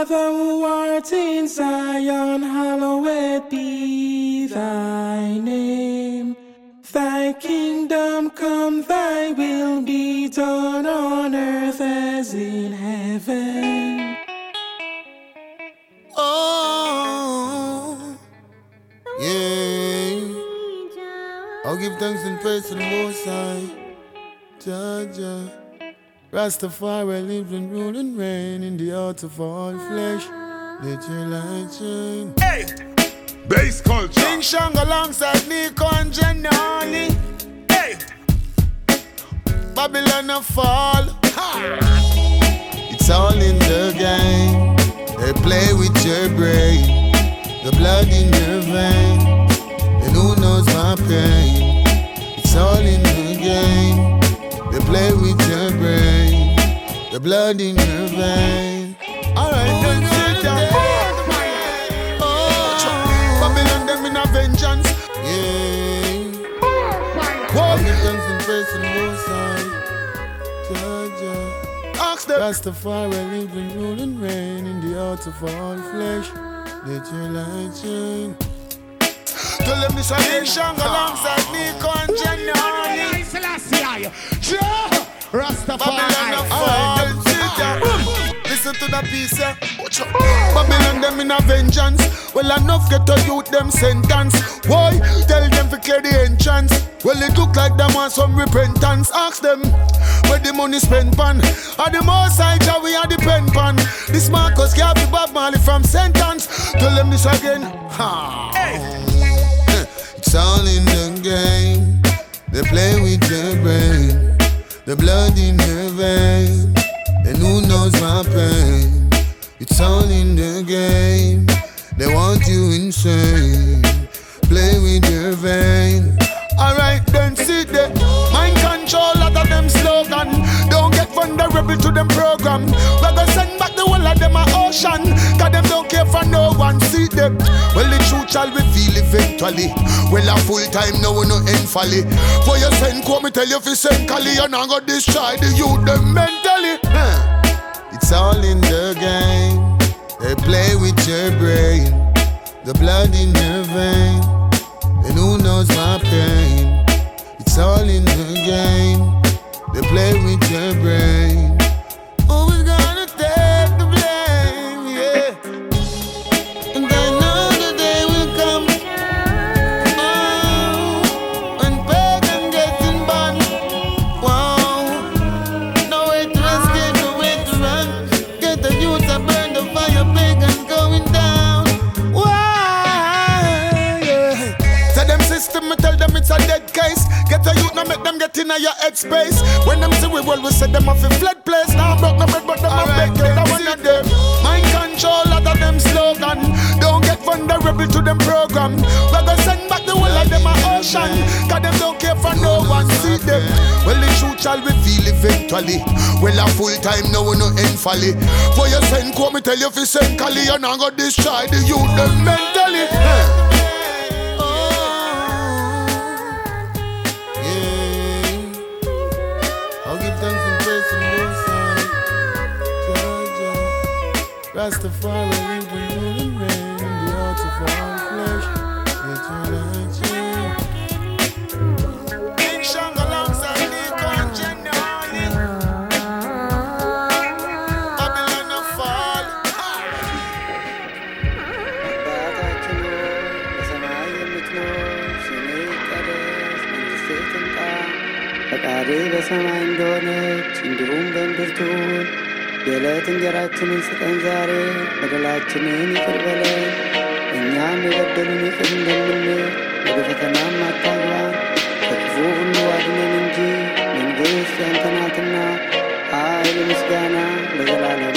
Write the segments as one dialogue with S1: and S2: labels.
S1: Father who art in Zion, hallowed be thy name. Thy kingdom come, thy will be done on earth as in heaven.
S2: Oh, yeah. I'll give thanks and praise to the Most High. Jaja. Rastafari lives and rule and reign in the heart of all flesh. Let your light shine.
S3: Hey! Bass culture.
S2: King Shang alongside Nico and Janani.
S3: Hey!
S2: Babylon a fall. It's all in the game. They play with your brain. The blood in your vein. And who knows my pain? It's all in the game. They play with your brain. The blood in your vein. Alright, then sit down. Oh, Babylon them in a vengeance. Yeah. Whoa. And praise to the Most High. Jaja. Ask them. Rastafari live and rule and reign in the heart of all flesh. Let your light shine. Tell them this a nation alongside Nico and Jenny.
S4: Selassie, Rastafari.
S2: Alright, sit down. Listen to the piece, yeah. Babylon them in a vengeance. Well, enough get to youth them sentence. Why? Tell them to clear the entrance. Well, it look like them want some repentance. Ask them where the money spent pan. Are the most side we are the pen pan. This Marcus can't be Bob Marley from sentence. Tell them this again. Ha. It's all in the game. Play with your brain. The blood in your vein. And who knows my pain? It's all in the game. They want you insane. Play with your vein. Alright, then sit there. Mind control, lot of them slogan. Vulnerable to them program. We gonna send back the whole of them a ocean. Cause them don't care for no one. See them. Well, the truth shall reveal eventually. Well, a full time now we no end folly. For your send come me tell you if you send Cali, you not go destroy the youth them mentally. Huh. It's all in the game. They play with your brain, the blood in your vein, and who knows my pain. It's all in the game. Play with your brain. Make them get in your head space. When them see we well, we set them off in fled place. Now broke no bread, but them a beg, they don't want them. Mind control, lot of them slogan. Don't get vulnerable to them program. We gonna send back the whole of them a ocean. Cause them don't care for no one, see them. Well, the truth shall reveal eventually. Well, a full time now we no end folly. For your send come me tell you if you send Cali, you not go destroy the youth them mentally. Yeah. Rastafari, we will remain the heart of our flesh. Eternal King Shang alongside Nikon Generali. Babylon of Fall.
S5: Arriba sa mein Dornet, in die Runden der Tod. የዕለት እንጀራችንን ስጠን ዛሬ፣ በደላችንን ይቅር በለን። እኛም የበደሉን ይቅር እንደምንል፣ ወደ ፈተናም አታግባን፣ ከክፉ ሁሉ አድነን እንጂ መንግሥት ያንተ ናትና፣ ኃይል፣ ምስጋና ለዘላለሙ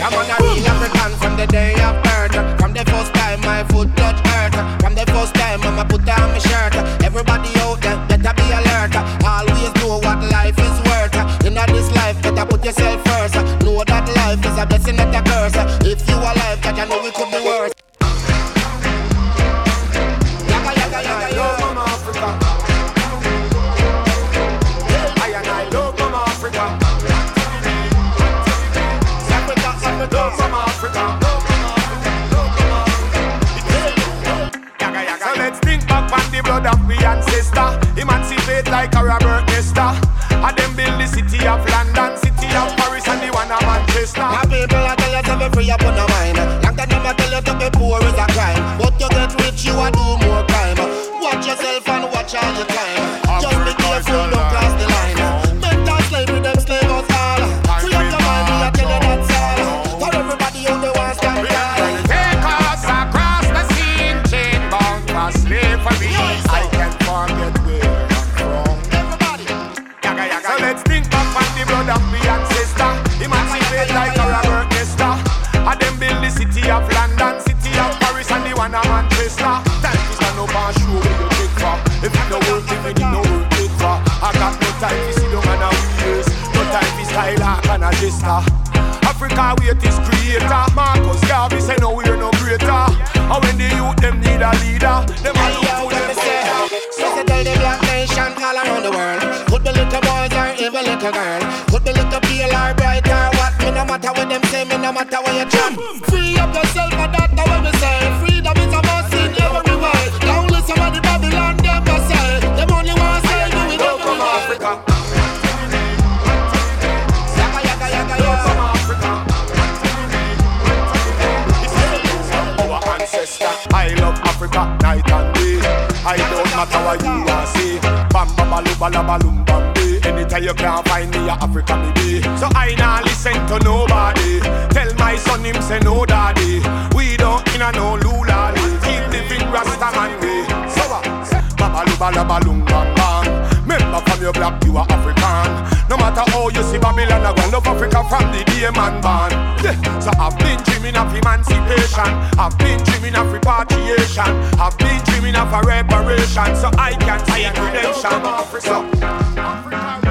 S6: I'm
S7: on a real African from the day of birth. From the first time my foot touched earth. From the first time I'ma put on my shirt. Everybody out there better be alert. Always know what life is worth. In this life, better put yourself first. Know that life is a blessing, not a curse. If you alive, that you know it could be worse.
S8: Nesta. And them build the city of London, city of Paris, and the one of Manchester.
S7: My people, I tell you to be free up on
S8: agenda. Africa wait is creator. Marcus Garvey say no we're no greater. And when the youth them need a leader, them a look
S7: let
S8: them
S7: say, tell the black nation all around the world. Could be little boys or even little girl. Could be little pale or bright or what. Me no matter what them say, me no matter what you jump. Free up yourself and that's
S8: Africa night and day. I don't matter what you are say. Bam bam balu bala balum bambi. Anytime you can't find me, a Africa me be. So I nah listen to nobody. Tell my son him say no daddy. We don't in a no lula. Keep living Rasta man way. So what? Babalu bala balum bam bam. Remember from your black you are African. No matter how you see Babylon, I go love Africa from the day man born. Yeah. So I've been dreaming of emancipation. I've been dreaming of repatriation. I've been dreaming of a reparation. So I can see redemption. Africa. Africa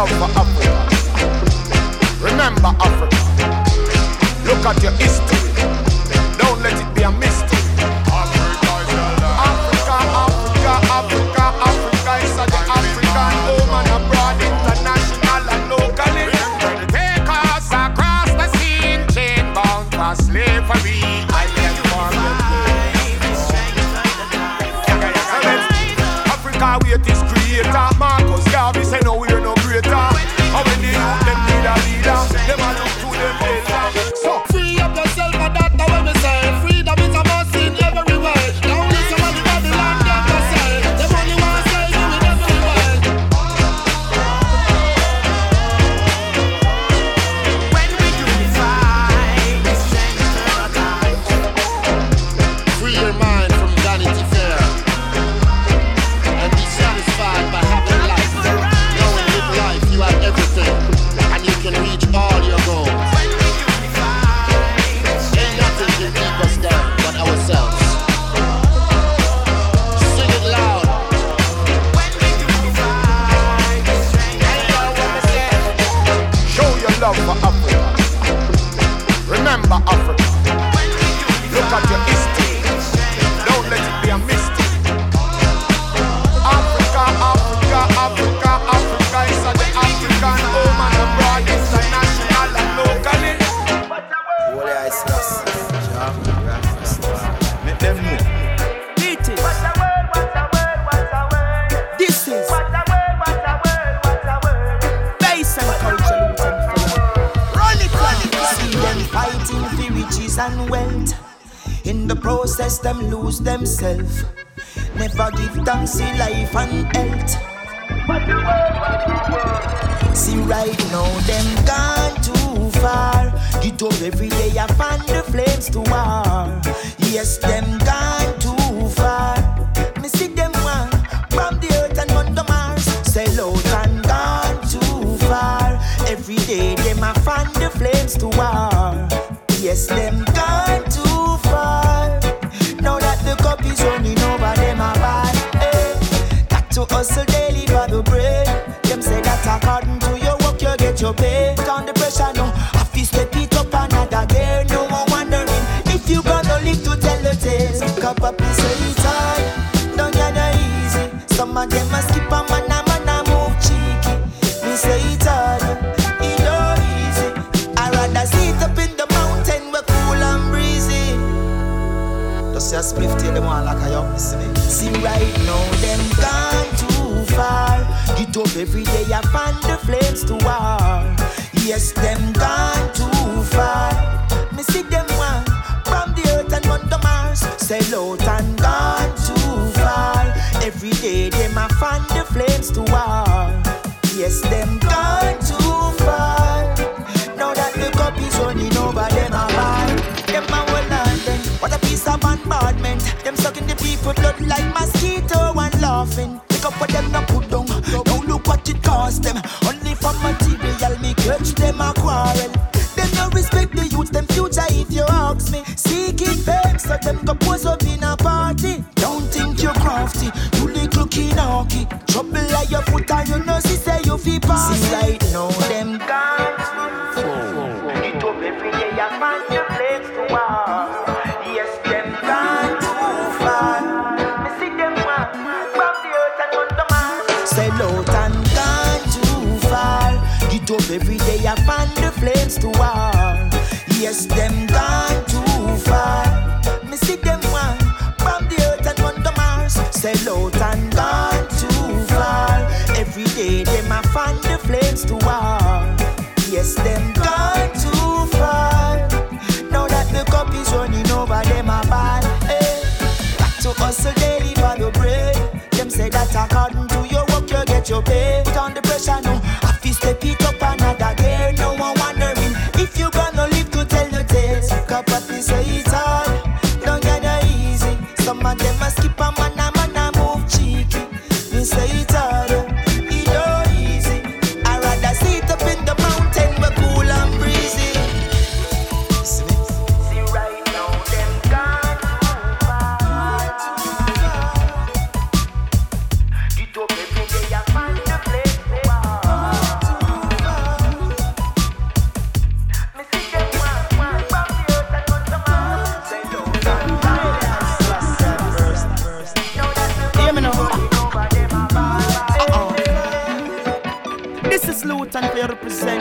S8: love for Africa. Remember Africa. Look at your. And
S9: wealth. In the process, them lose themselves. Never give thanks in life and health. See right now, them gone too far. Get up every day, I find the flames to war. Yes, them gone too far. Me see them one from the earth and on the Mars. Sell out and gone too far. Every day, them I find the flames to war. Yes, them gone too far. Now that the cup is running over, them a bad. Eh. Got to hustle daily for the bread. Them say that according to your work, you get your pay. Put on the pressure now. I feel step it up another gear. No one wondering if you gonna live to tell the tales. Cup up is so hard. Don't get easy. Some of them a skip a man Just spliff till them want like a young listening. See right now them gone too far. Get up every day I find the flames to war. Yes, them gone too far. Me see them one from the earth and on the Mars. Sell out and gone too far. Every day them I find the flames to war. Yes, them gone too far. Bombardment. Them sucking the people blood like mosquito and laughing. Pick up what them not put down. Now look what it cost them. Only for material me catch them a quarrel. Them no respect the youth, them future if you ask me. Seeking fame, so them go pose up in a party. Don't think you're crafty, you little kinaki. Trouble like your foot and you know she say you feel pass. See right now, them gone flames to war. Yes, them gone too far. Me see them one from the earth and on the Mars. Sell out and gone too far. Every day them I find the flames to war. Yes, them gone too far. Now that the cup is running over, them a bad. Eh. Got to hustle daily for the bread. Them say that according to your work, you get your pay. Put on the pressure now. Say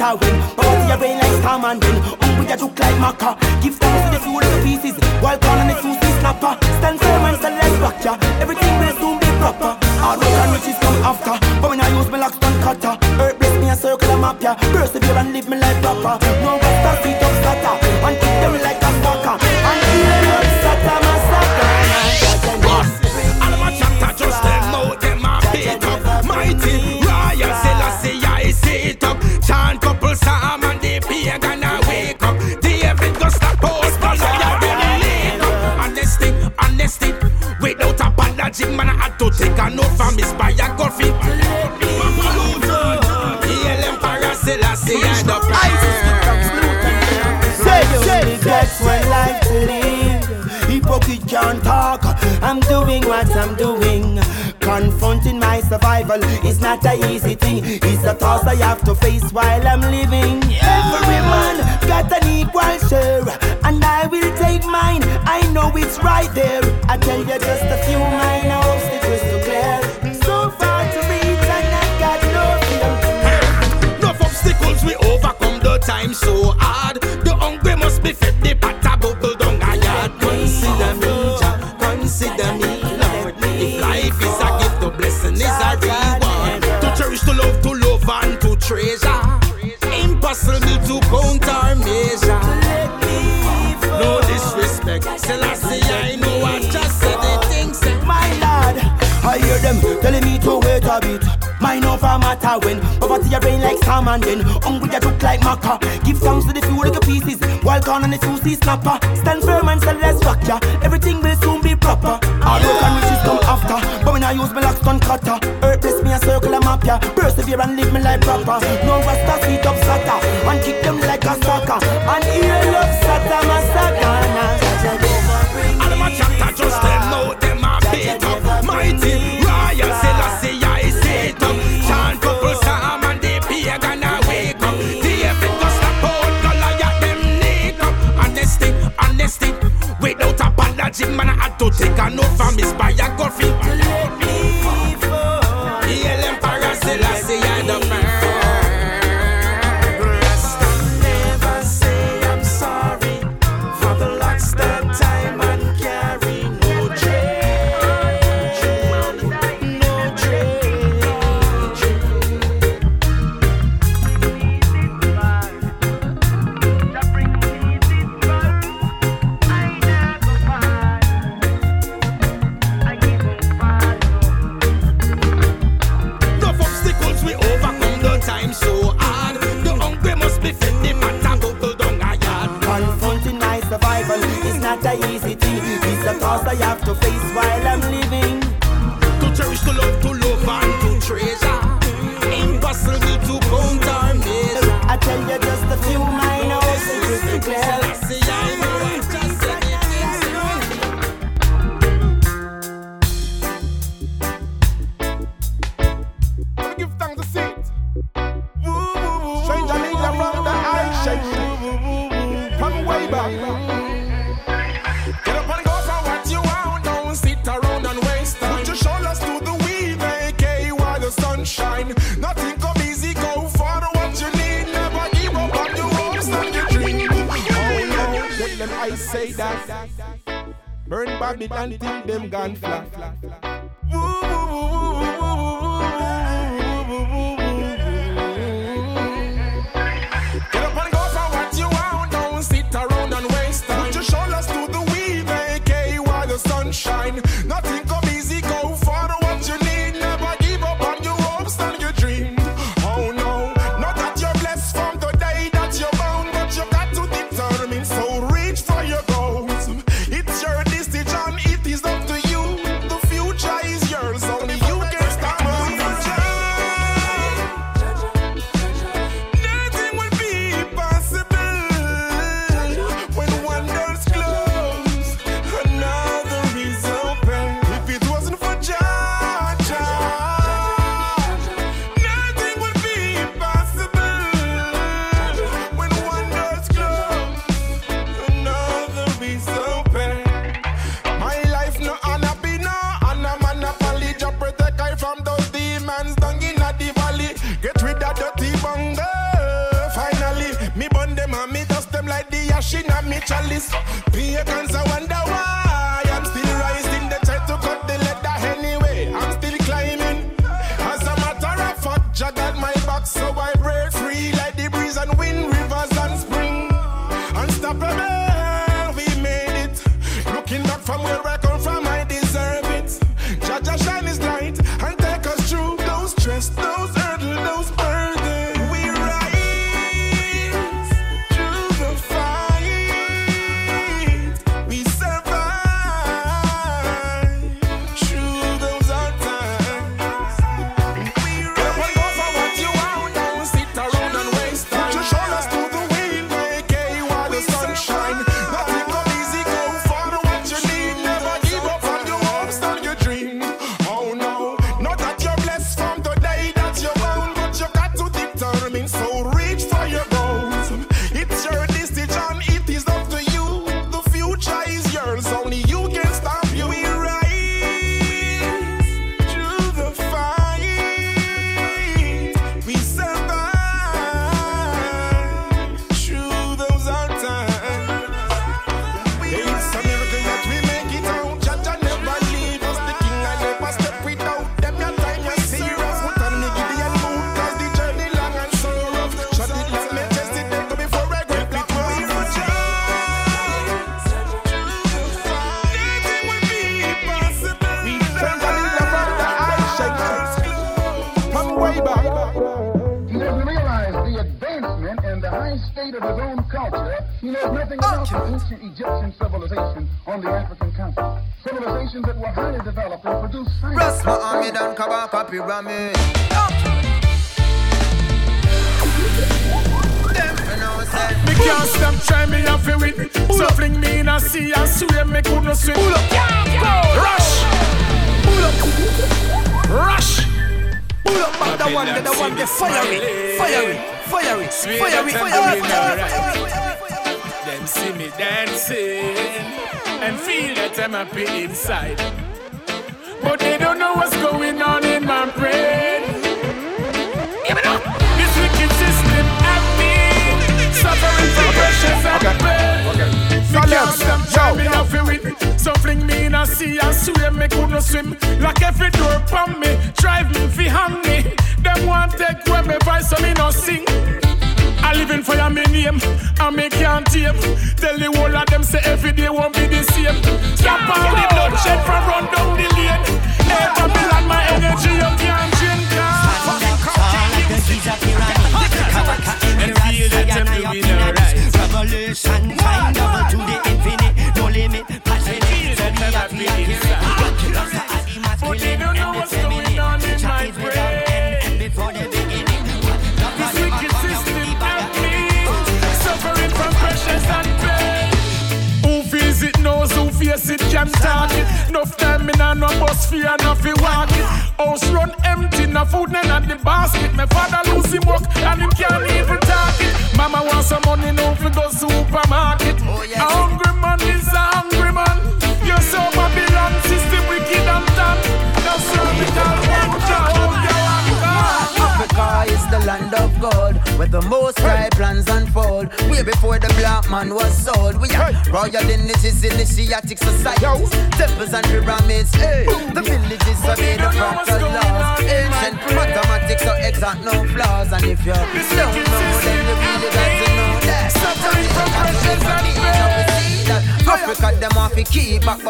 S9: matter when. But your brain like Stam and then Hungry that look like Maca Give thanks to the few little pieces. While calling the Susie snapper Stand firm and stand like structure. Everything will soon be proper. Hard work and riches come after. But when I use my lock stone cutter Earth bless me a circle and map ya Persevere and live me life proper. No rasta feet up scatter And keep them like a stalker. And heal up scatter
S4: had to take a note from his biography. Hail Emperor Selassie I the
S9: Say you regrets when life to live. Hypocrite can't talk. I'm doing what I'm doing. Confronting my survival is not a easy thing. It's a task I have to face while I'm living. Every man got an equal share, and I will take mine. I know it's right there. I tell you just a few minor obstacles to clear. So far to reach, and I got no fear.
S4: Enough obstacles we overcome the time so hard. The hungry must be fed, the pata bubble down treasure. Impossible to count or measure. No disrespect, Selassie,
S9: me to wait a bit. Mine over matter when poverty your brain like Sam and then hungry that look like Maca. Give thanks to the few little pieces while calling on the Susie snapper. Stand firm and sell less structure. Everything will soon be proper. Hard work and riches come after. But when I use my lock stone cutter, earth bless me a circle and map ya. Persevere and live my life proper. No rasta feet up scatter and kick them like a soccer. And hear love scatter massacre.
S4: All my chatter just them know them a beat up mighty. Man I had to take a note from his biography. Hail
S3: democratic society.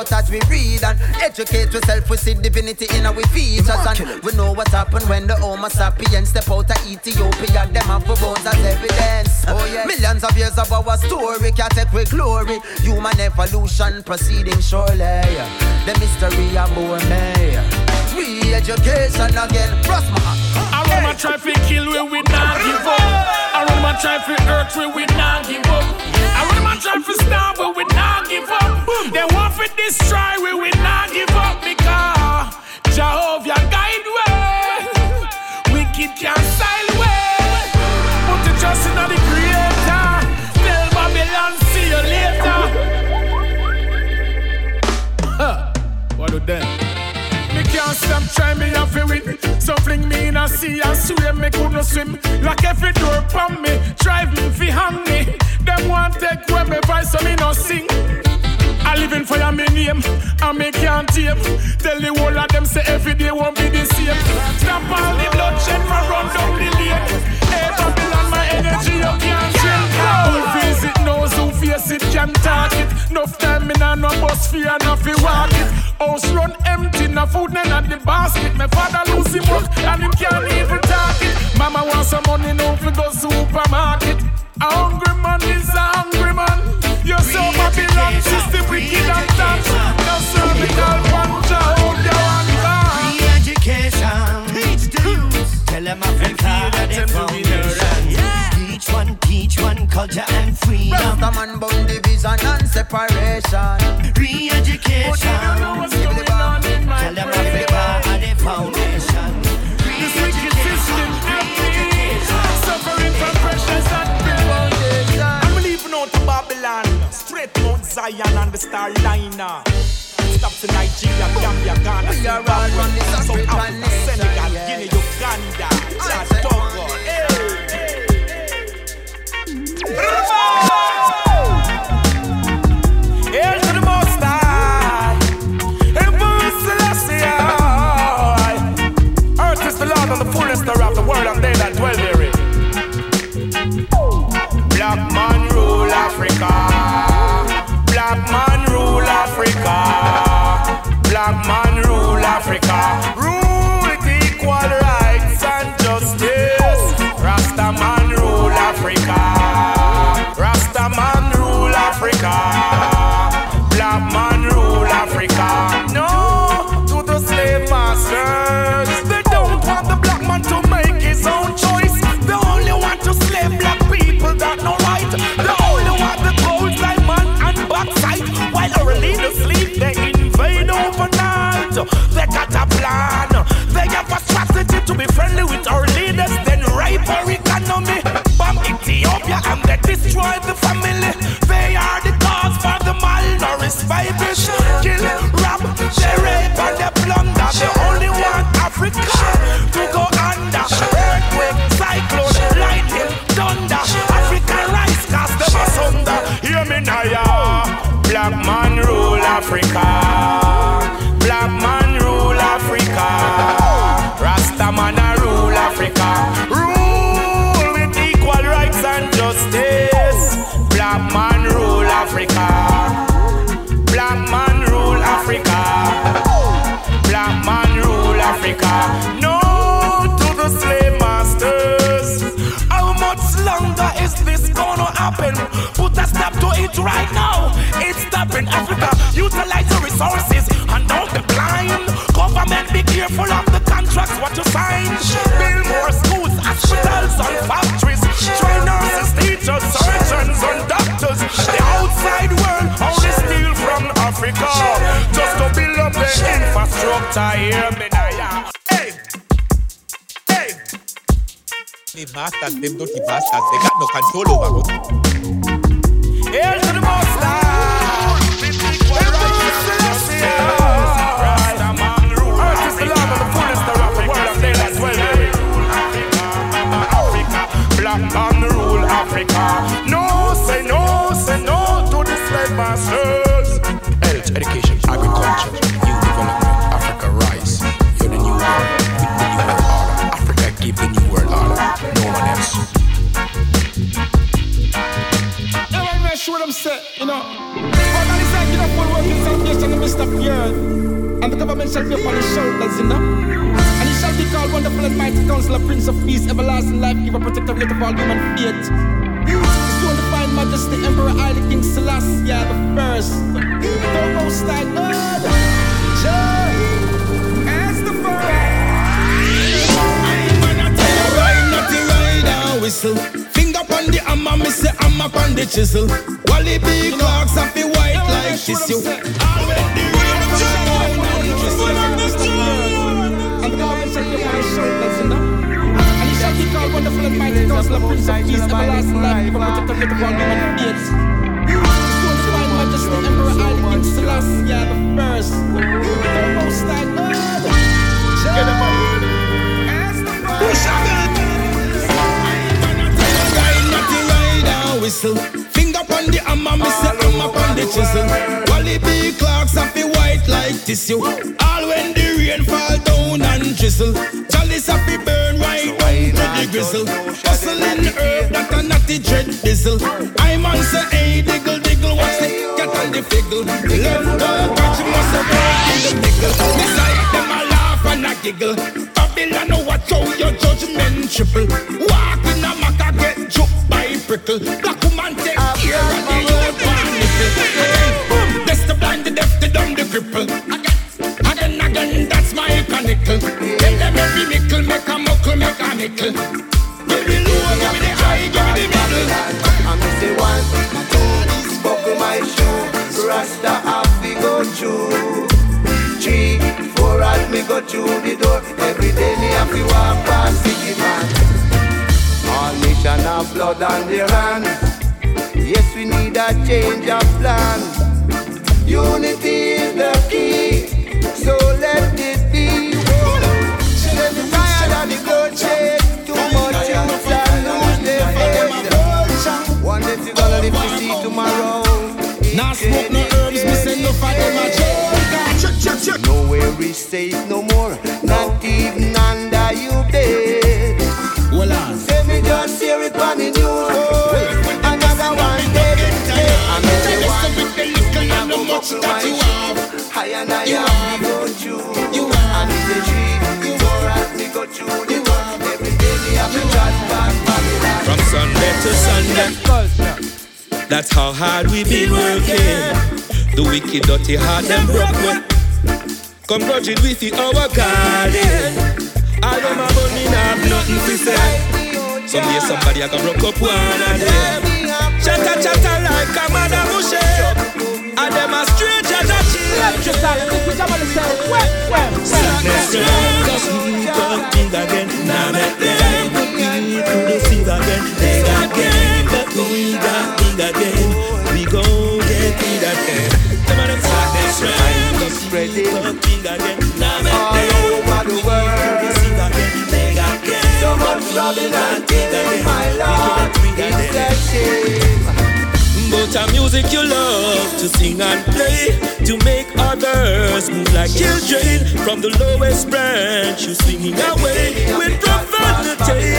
S3: As we
S10: read and educate ourselves, we see divinity in our features. And we know what happened when the Homo sapiens step out of Ethiopia. Them have bones as evidence. Oh, oh, yes. Millions of years of our story can take with glory. Human evolution proceeding surely. The mystery of me. Re-education again. Prosper.
S3: Aroma try fi kill we we not give up. Aroma try fi hurt we we not give up. Aroma try fi starve we we fi destroy we will not give up because Jehovah guide way. We can't style way. Put the trust in the Creator. Tell Babylon see you later. Huh. What do them? can't stop try me and feel win. So fling me in a sea and swim me could no swim. Lock every door upon me, drive me fi hang me. Them want take away me voice so me no sing. I live in fire me name, and me can't tame. Tell the whole of them say every day won't be the same. Stop all the bloodshed for run down the lane. Hey Babylon, my energy you can't drain. Who feels it knows, who face it can talk it. Enough time me nah no bus fear, no fi walk it. House run empty, no food none at the basket. My father lose him work, and him can't even talk it. Mama want some money, no fi go supermarket. A hungry man is a hungry man. You're so Babylon system wicked and touch. No cervical punch, I hope you want that.
S11: Re-education. Teach the youth. Tell them Africa the foundation. Teach one, teach one culture and freedom.
S10: Rastaman bound division and separation.
S11: Re-education. Tell them Africa the foundation.
S4: Zion and the Star Liner. Stop to Nigeria, Gambia, Ghana,
S10: We are all from the
S4: South Africa, Senegal,
S10: yeah.
S4: Guinea, Uganda, Chad, Togo. Hail destroy the
S12: bastards, them dirty bastards, they got no control over us.
S13: In Mr. Pierre. And the government shall be upon his shoulders, you know. And he shall be called wonderful and mighty counselor, prince of peace, everlasting life, giver, protector, light of all human faith. His soon divine majesty, emperor, Haile King Selassie, the first. The most high God. Jah, as the first. The whistle. Finger on the hammer, me say hammer on the chisel. Wally big dogs have the white like tissue. Already rain from the mountain whistle. And the government shall be upon his shoulders, you know. And he shall be called wonderful and mighty counselor, prince of peace, everlasting life, giver, protector, light of all human
S4: like tissue. All when the rain fall down and drizzle. Chalice happy burn right down to the grizzle. Hustling herb that a natty dread diesel. I'm on say hey diggle diggle watch the cat and the figgle. Love dog catch must have in the nickel. Beside them a laugh and a giggle. Babylon watch how your judgment triple. Walk in a maca get choked by prickle. Black woman take care of the old chronicle. Tell them every nickel make a muckle, make a nickel. Give me low, give me the high, give me the middle.
S14: I miss the one, two, buckle my shoe. Rasta have we go through. Three, four, as me go through the door. Every day me have to walk past the man. All nation have blood on their hands. Yes, we need a change of plan. Unity day we gonna see tomorrow.
S4: Now smoke no herbs, me say no for them a joke.
S14: Nowhere is safe no more, not even under you bed.
S4: Well uh, on.
S14: Say me just hear it on the news. Another one dead. And every one with the little and the much that you have. I and I have go through. You and it's a tree. You more as me go through the world. Every day me have to just pass Babylon.
S12: From Sunday to Sunday. That's how hard we been working. The wicked, dirty heart, them broke way. Come grudging with the our garden. All them a burning have nothing to say. Someday somebody a go broke up one of them. Chatter chatter like a mother bushe. And them a stranger that Sadness just keep talking again. Now make them put me to the again. They again, but we got talking again. Now
S14: over the world.
S12: So
S14: much loving and giving, my Lord. It's a shame.
S12: But a music you love to sing and play. To make others move like children. From the lowest branch you swinging away With profanity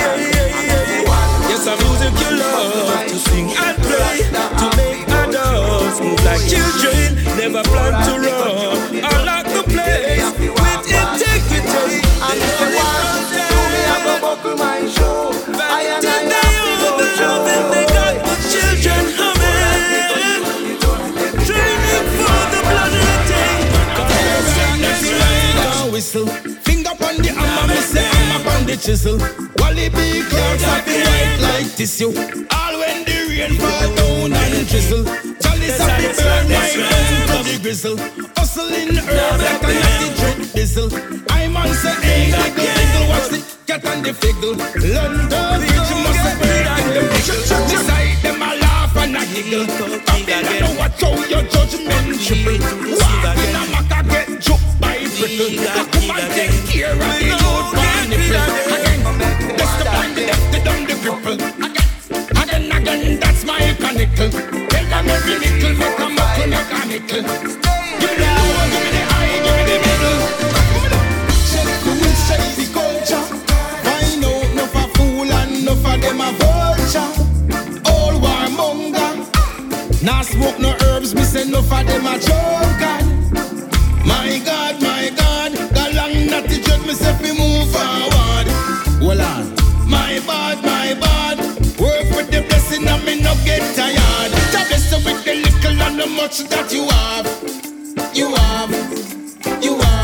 S12: Yes, a music you love to sing and play. To make others move like children Never plan to run or lock the place With integrity
S14: I'm the one to me have a buckle my shoe. I and I have to go through.
S12: They got the children humming Training for the blood
S4: whistle. Finger on the hammer, me say hammer on the chisel. Wally B. Clark's happy white like tissue. All when the rain fall down and drizzle. Chalice happy burn right down to the grizzle. Hustling herb like a natty dread diesel. I'm on say hey, diggle, diggle, watch the cat and the figgle. London, bitch, must have been in the middle. Beside them a laugh and a giggle. Babylon, watch how your judgment triple. Walk in a maca get choked by prickle. The woman take care of the old man nipple. Again, that's the blind, the deaf, the dumb, the cripple. Again, again, again, that's my chronicle. Tell them every nickel make a muckle, make a nickel. Give me the low, give me the high, give me the middle. Shady culture. Find out enough a fool and enough of them a vulture. All warmonger. Nah smoke no herbs, me say enough of them a junkie. My God, my God, the long the judge me say fi move forward. Well on. My bad, my bad. Me no get tired. Just bless you with the little and the much that you have. You have. You have.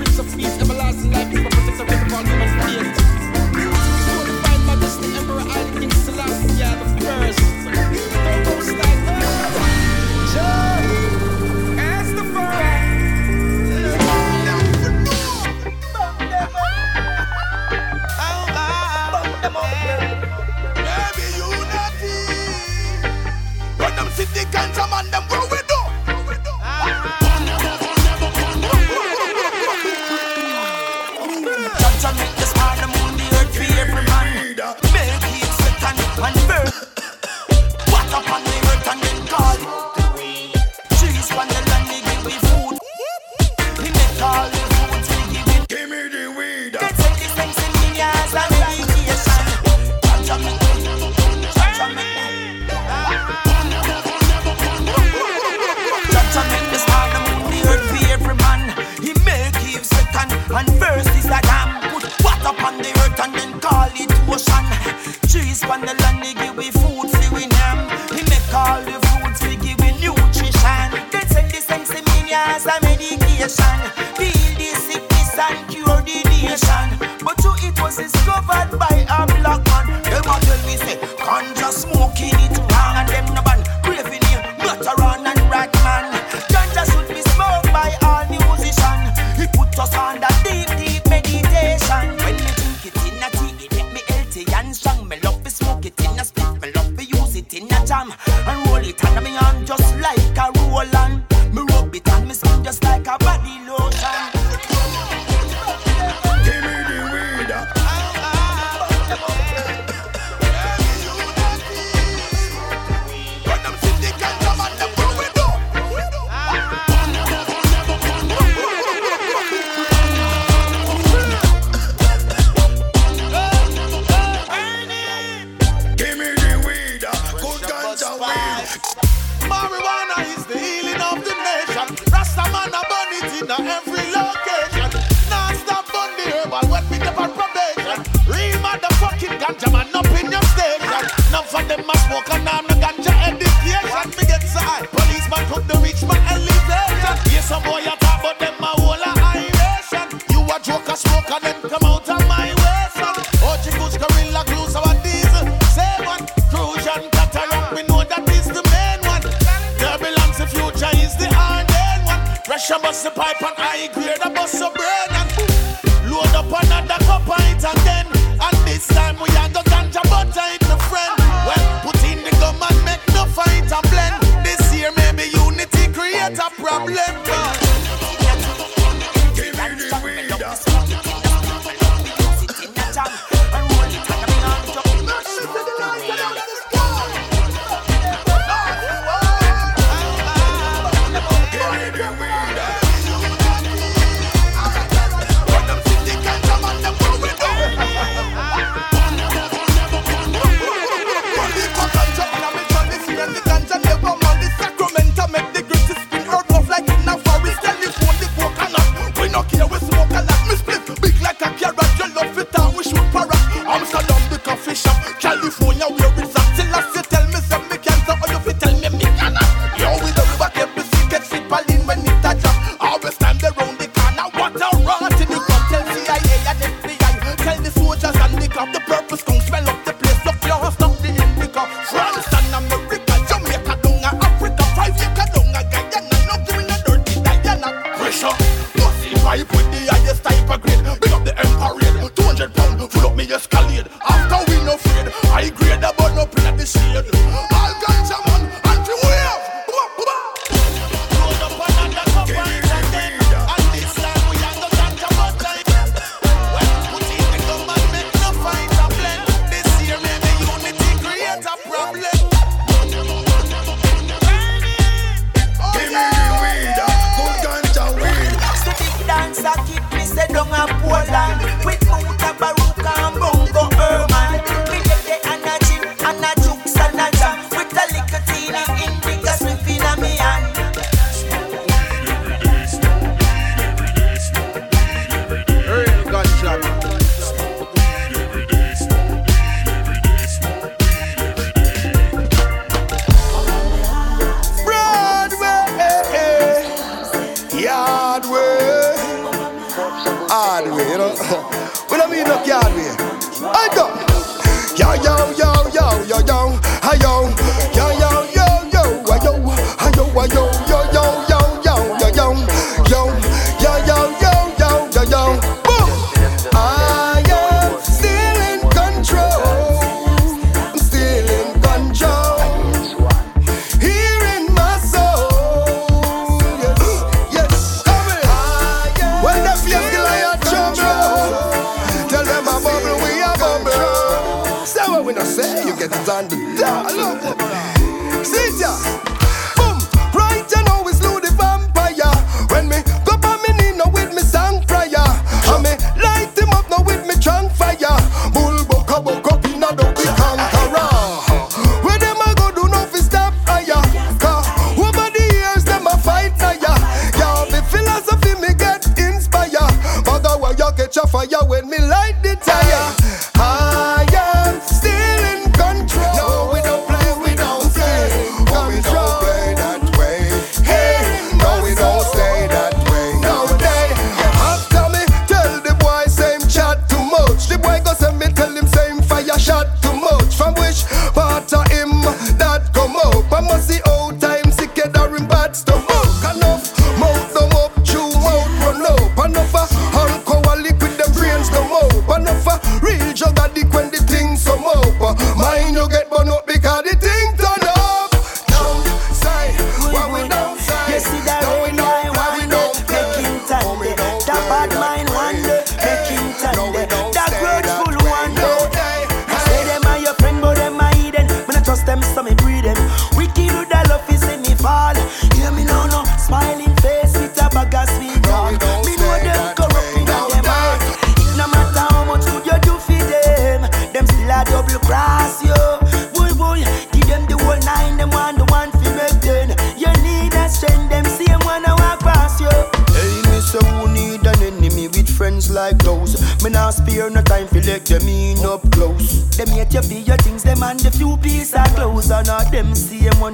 S4: Prince of Peace, everlasting life, is protector, Prince of
S15: all human beings. Glorified Majesty, Emperor Island King Celestia, the first. Don't as the
S4: first. Baby, I'm
S16: on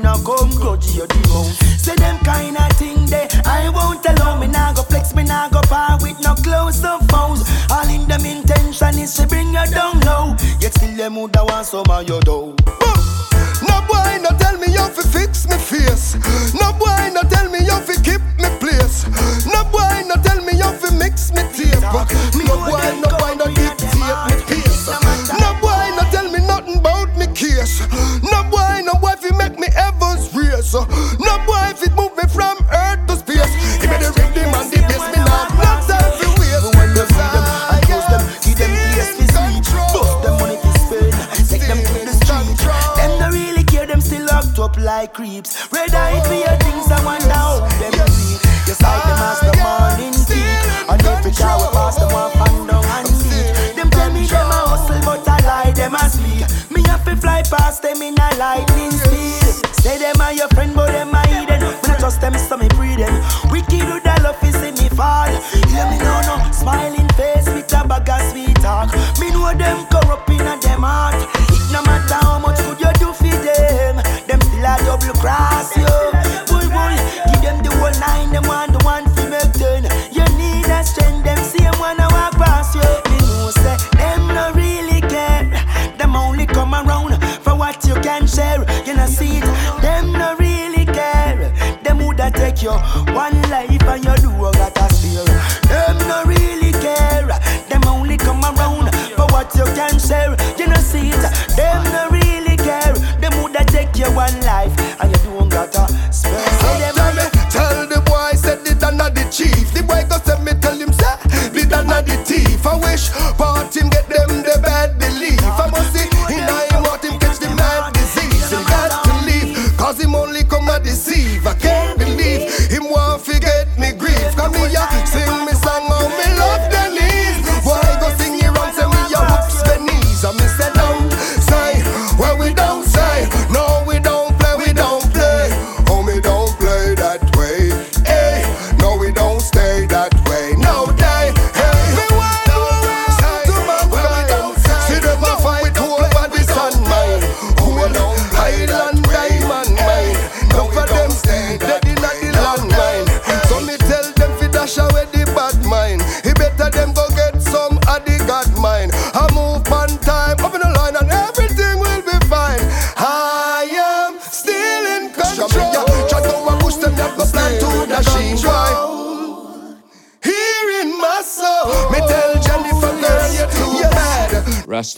S16: no come
S9: grudge your demon. Say them kind of thing they, I won't allow me now go flex me now go par with no close or foes. All in them intention is to bring you down low. Yet still them woulda want some of your dough.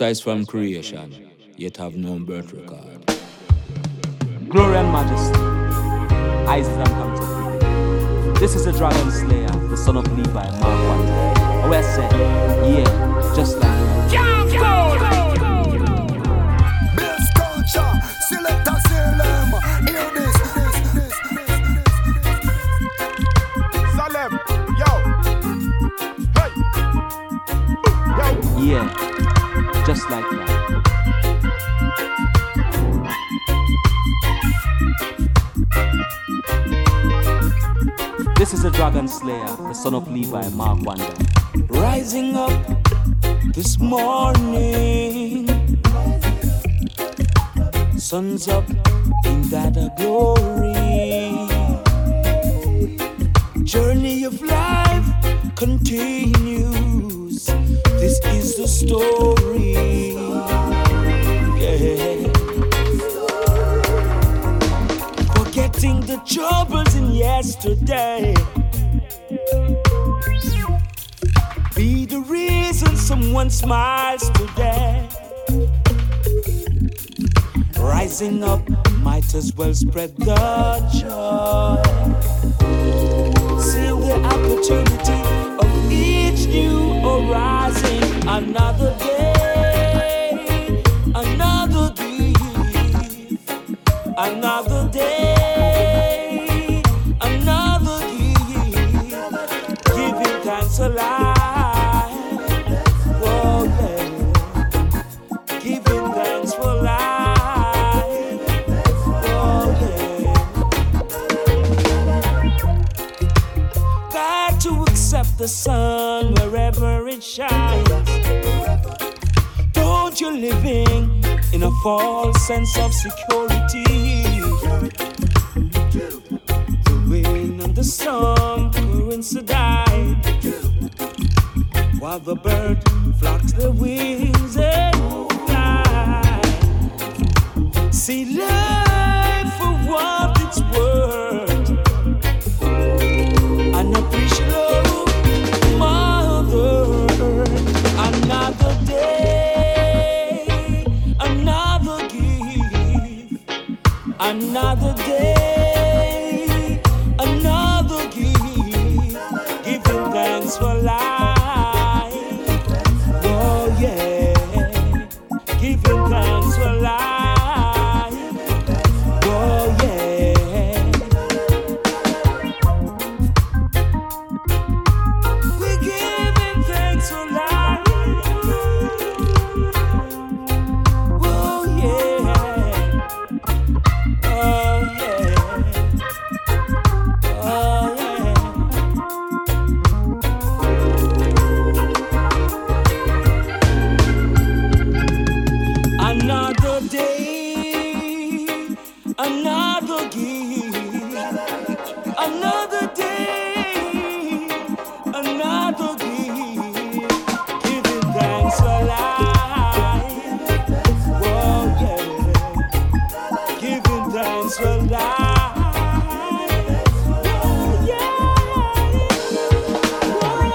S16: From
S17: creation, yet have no birth record.
S18: Glory and majesty, come to. This is the dragon slayer, the son of Levi, Mark 1. We're yeah, just like that. Yeah just like that.
S19: This is the Dragon Slayer, the son of Levi, Mark Wanda.
S12: Rising up this morning, sun's up in that glory. Journey of life continues. This is the story. Yesterday. Be the reason someone smiles today. Rising up, might as well spread the joy. See the opportunity of each new horizon. Another the sun wherever it shines. Don't you living in a false sense of security. The wind and the sun coincide while the bird flocks the wings and fly. See life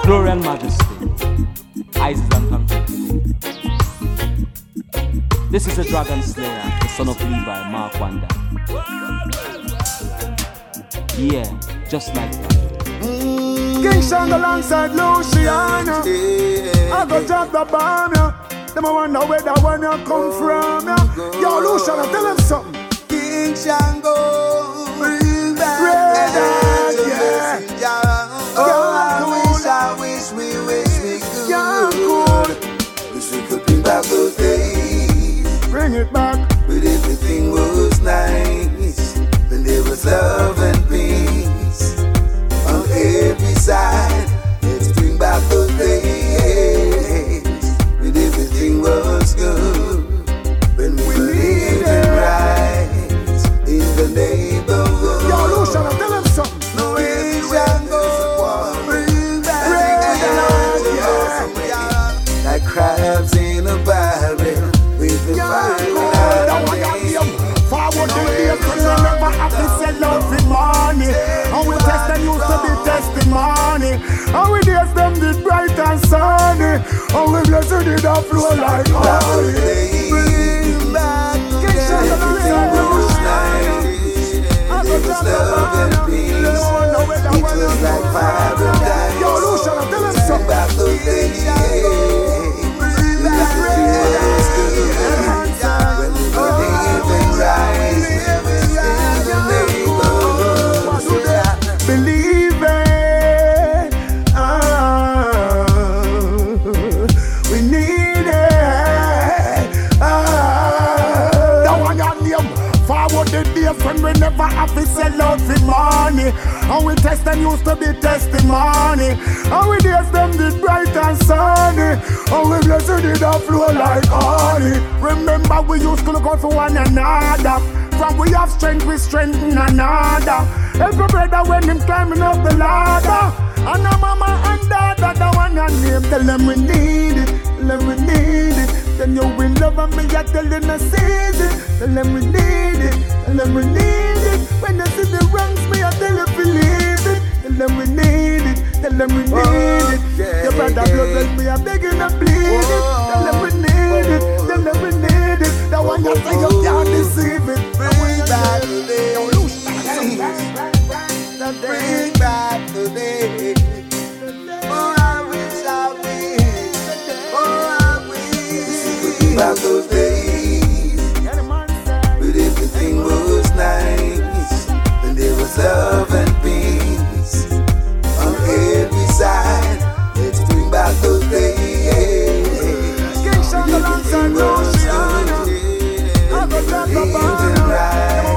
S19: Glory and majesty, Isis and contempt. This is the Dragon Slayer, the son of Levi, Mark Wanda. Yeah, just like that.
S14: King Shang alongside Luciano. I go drop the bomb, yeah. Them a wonder where that one come from, yeah. Yo, Luciano, tell them something.
S18: Shango, real
S14: Red
S18: bad,
S14: Eye,
S18: yeah. Oh, I wish, I wish, we wish we could.
S14: Yeah.
S18: Wish we could bring back those days.
S14: Bring it back.
S18: But everything was nice. When there was love and peace. On every side.
S14: And we days them did bright and sunny. And we blessed did a flow like honey.
S18: Bring back the it was nice. It was love and peace. It was like paradise.
S14: Yo, Luciano, tell them
S18: Bring back those days. We used to look out for one another. From we have strength, we strengthen another. Every brother when him climbing up the ladder. And a mama and daughter, the one I name, tell them we need it, tell them we need it. Then you will love and me, I tell them I seize it. Tell them we need it, tell them we need it. When you see the wrongs, me, I tell you believe it. Tell them we need it, tell them we need oh, it. Your brother blood, let me, I'm begging and bleeding. Tell them we need it, tell them we need it need it. The one you say you can't deceive it.
S14: Bring back the days. Bring back the days. Oh, I wish I wish. Oh, I wish. Bring Back those days.
S18: But everything was nice. And there was love and peace on every side. Let's bring back those days. King Sean alongside Babylon.